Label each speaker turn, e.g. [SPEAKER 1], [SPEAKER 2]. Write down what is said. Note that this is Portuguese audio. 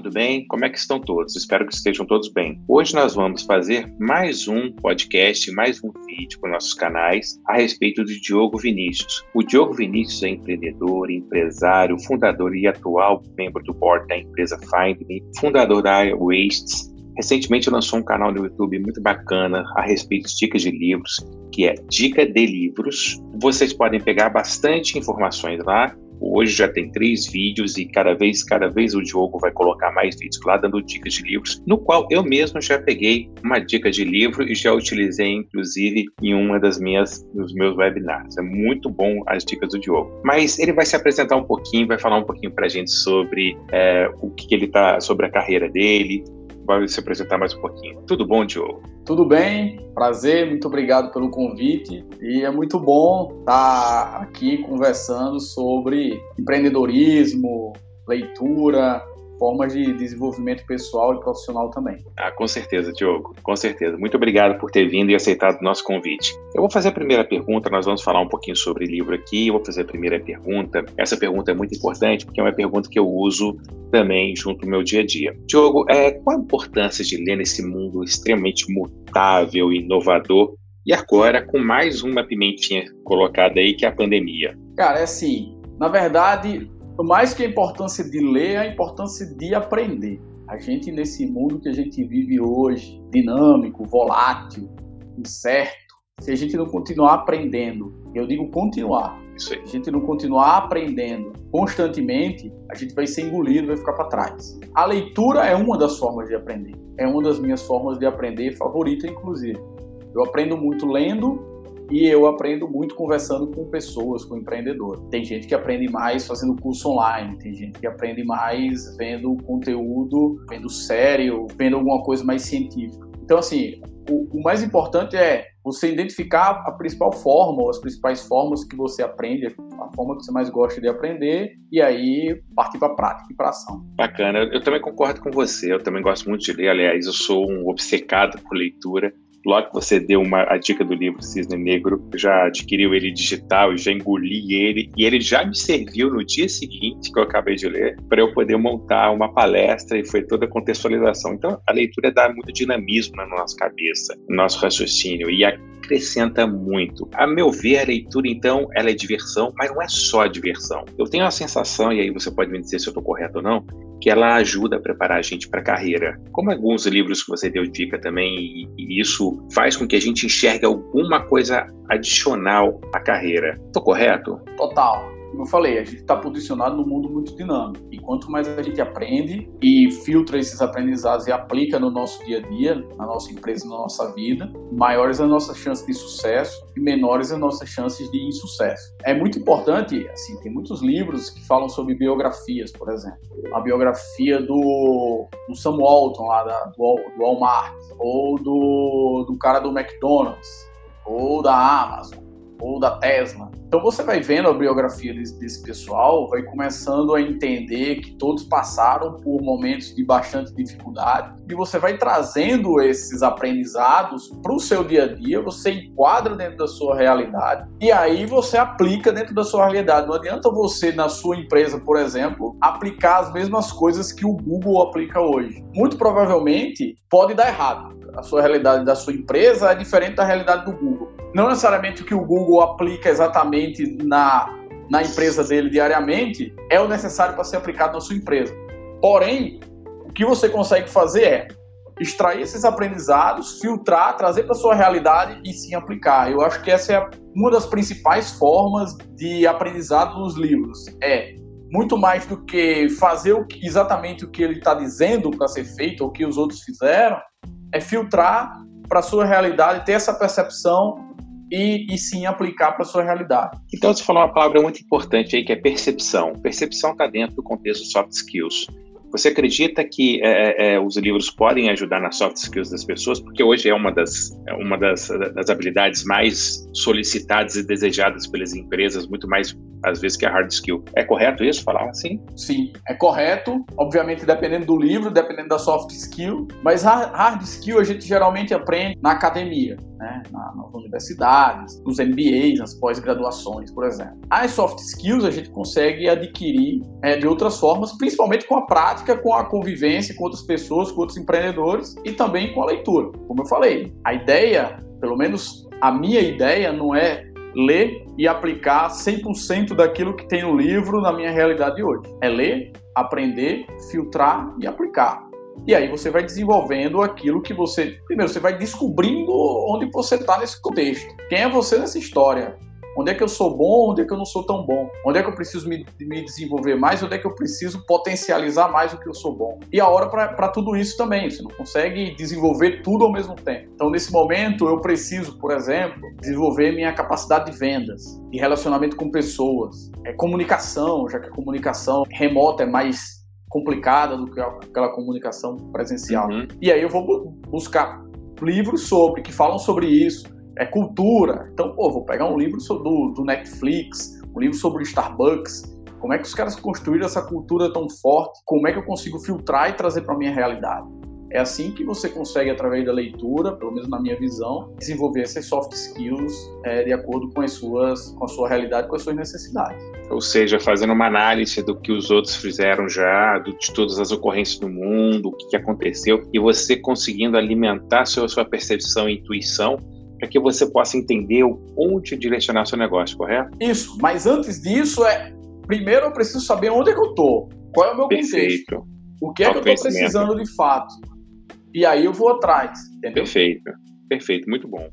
[SPEAKER 1] tudo bem? Como é que estão todos? Espero que estejam todos bem. Hoje nós vamos fazer mais um podcast, mais um vídeo para nossos canais a respeito do Diogo Vinícius. O Diogo Vinícius é empreendedor, empresário, fundador e atual membro do board da empresa Find Me, fundador da Wastes. Recentemente lançou um canal no YouTube muito bacana a respeito de dicas de livros, que é Dica de Livros. Vocês podem pegar bastante informações lá Hoje já tem três vídeos e cada vez, cada vez o Diogo vai colocar mais vídeos lá dando dicas de livros, no qual eu mesmo já peguei uma dica de livro e já utilizei inclusive em uma das minhas dos meus webinars. É muito bom as dicas do Diogo. Mas ele vai se apresentar um pouquinho, vai falar um pouquinho para a gente sobre é, o que ele tá, sobre a carreira dele, vai se apresentar mais um pouquinho. Tudo bom, Diogo?
[SPEAKER 2] Tudo bem, prazer, muito obrigado pelo convite e é muito bom estar aqui conversando sobre empreendedorismo, leitura, formas de desenvolvimento pessoal e profissional também.
[SPEAKER 1] Ah, com certeza, Diogo, com certeza. Muito obrigado por ter vindo e aceitado o nosso convite. Eu vou fazer a primeira pergunta, nós vamos falar um pouquinho sobre livro aqui, eu vou fazer a primeira pergunta. Essa pergunta é muito importante porque é uma pergunta que eu uso também junto no meu dia a dia. Diogo, é, qual a importância de ler nesse mundo extremamente mutável e inovador e agora com mais uma pimentinha colocada aí que é a pandemia?
[SPEAKER 2] Cara, é assim, na verdade, mais que a importância de ler, a importância de aprender. A gente, nesse mundo que a gente vive hoje, dinâmico, volátil, incerto, se a gente não continuar aprendendo, eu digo continuar, se a gente não continuar aprendendo constantemente, a gente vai ser engolido, vai ficar para trás. A leitura é uma das formas de aprender. É uma das minhas formas de aprender favorita, inclusive. Eu aprendo muito lendo e eu aprendo muito conversando com pessoas, com empreendedores. Tem gente que aprende mais fazendo curso online, tem gente que aprende mais vendo conteúdo, vendo sério, vendo alguma coisa mais científica. Então, assim, o, o mais importante é você identificar a principal forma, ou as principais formas que você aprende, a forma que você mais gosta de aprender, e aí partir para a prática e para ação.
[SPEAKER 1] Bacana, eu também concordo com você, eu também gosto muito de ler, aliás, eu sou um obcecado por leitura, Logo que você deu uma, a dica do livro Cisne Negro, já adquiriu ele digital, já engoli ele, e ele já me serviu no dia seguinte, que eu acabei de ler, para eu poder montar uma palestra e foi toda a contextualização. Então, a leitura dá muito dinamismo na nossa cabeça, no nosso raciocínio, e acrescenta muito. A meu ver, a leitura, então, ela é diversão, mas não é só diversão. Eu tenho a sensação, e aí você pode me dizer se eu estou correto ou não, que ela ajuda a preparar a gente para a carreira. Como alguns livros que você deu dica também, e isso faz com que a gente enxergue alguma coisa adicional à carreira. Estou correto?
[SPEAKER 2] Total como eu falei, a gente está posicionado num mundo muito dinâmico. E quanto mais a gente aprende e filtra esses aprendizados e aplica no nosso dia a dia, na nossa empresa, na nossa vida, maiores as nossas chances de sucesso e menores as nossas chances de insucesso. É muito importante, assim, tem muitos livros que falam sobre biografias, por exemplo. A biografia do, do Sam Walton, lá da, do, do Walmart, ou do, do cara do McDonald's, ou da Amazon ou da Tesla. Então você vai vendo a biografia desse, desse, pessoal, vai começando a entender que todos passaram por momentos de bastante dificuldade e você vai trazendo esses aprendizados para o seu dia a dia, você enquadra dentro da sua realidade e aí você aplica dentro da sua realidade. Não adianta você na sua empresa, por exemplo, aplicar as mesmas coisas que o Google aplica hoje. Muito provavelmente pode dar errado. A sua realidade da sua empresa é diferente da realidade do Google não necessariamente o que o Google aplica exatamente na, na empresa dele diariamente é o necessário para ser aplicado na sua empresa. Porém, o que você consegue fazer é extrair esses aprendizados, filtrar, trazer para sua realidade e sim aplicar. Eu acho que essa é uma das principais formas de aprendizado nos livros. É muito mais do que fazer exatamente o que ele está dizendo para ser feito ou o que os outros fizeram, é filtrar para sua realidade, ter essa percepção e, e sim aplicar para a sua realidade.
[SPEAKER 1] Então, você falou uma palavra muito importante aí, que é percepção. Percepção está dentro do contexto soft skills. Você acredita que é, é, é, os livros podem ajudar nas soft skills das pessoas? Porque hoje é uma das, é uma das, das habilidades mais solicitadas e desejadas pelas empresas, muito mais às vezes, que é hard skill. É correto isso, falar assim?
[SPEAKER 2] Sim, é correto. Obviamente, dependendo do livro, dependendo da soft skill. Mas hard skill a gente geralmente aprende na academia, né? nas universidades, nos MBAs, nas pós-graduações, por exemplo. As soft skills a gente consegue adquirir é, de outras formas, principalmente com a prática, com a convivência com outras pessoas, com outros empreendedores e também com a leitura. Como eu falei, a ideia, pelo menos a minha ideia, não é ler e aplicar 100% daquilo que tem no livro na minha realidade de hoje. É ler, aprender, filtrar e aplicar. E aí você vai desenvolvendo aquilo que você. Primeiro, você vai descobrindo onde você está nesse contexto. Quem é você nessa história? Onde é que eu sou bom, onde é que eu não sou tão bom? Onde é que eu preciso me, me desenvolver mais, onde é que eu preciso potencializar mais o que eu sou bom? E a hora para tudo isso também, você não consegue desenvolver tudo ao mesmo tempo. Então, nesse momento, eu preciso, por exemplo, desenvolver minha capacidade de vendas, de relacionamento com pessoas, é, comunicação, já que a comunicação remota é mais complicada do que aquela comunicação presencial. Uhum. E aí eu vou buscar livros sobre que falam sobre isso, é cultura. Então, pô, vou pegar um livro do, do Netflix, um livro sobre o Starbucks. Como é que os caras construíram essa cultura tão forte? Como é que eu consigo filtrar e trazer para minha realidade? É assim que você consegue, através da leitura, pelo menos na minha visão, desenvolver essas soft skills é, de acordo com, as suas, com a sua realidade, com as suas necessidades.
[SPEAKER 1] Ou seja, fazendo uma análise do que os outros fizeram já, de todas as ocorrências do mundo, o que aconteceu, e você conseguindo alimentar a sua percepção e intuição para que você possa entender onde direcionar seu negócio, correto?
[SPEAKER 2] Isso, mas antes disso, é primeiro eu preciso saber onde é que eu estou, qual é o meu
[SPEAKER 1] Perfeito.
[SPEAKER 2] contexto, o que é que eu estou precisando de fato. E aí eu vou atrás, entendeu?
[SPEAKER 1] Perfeito, perfeito, muito bom.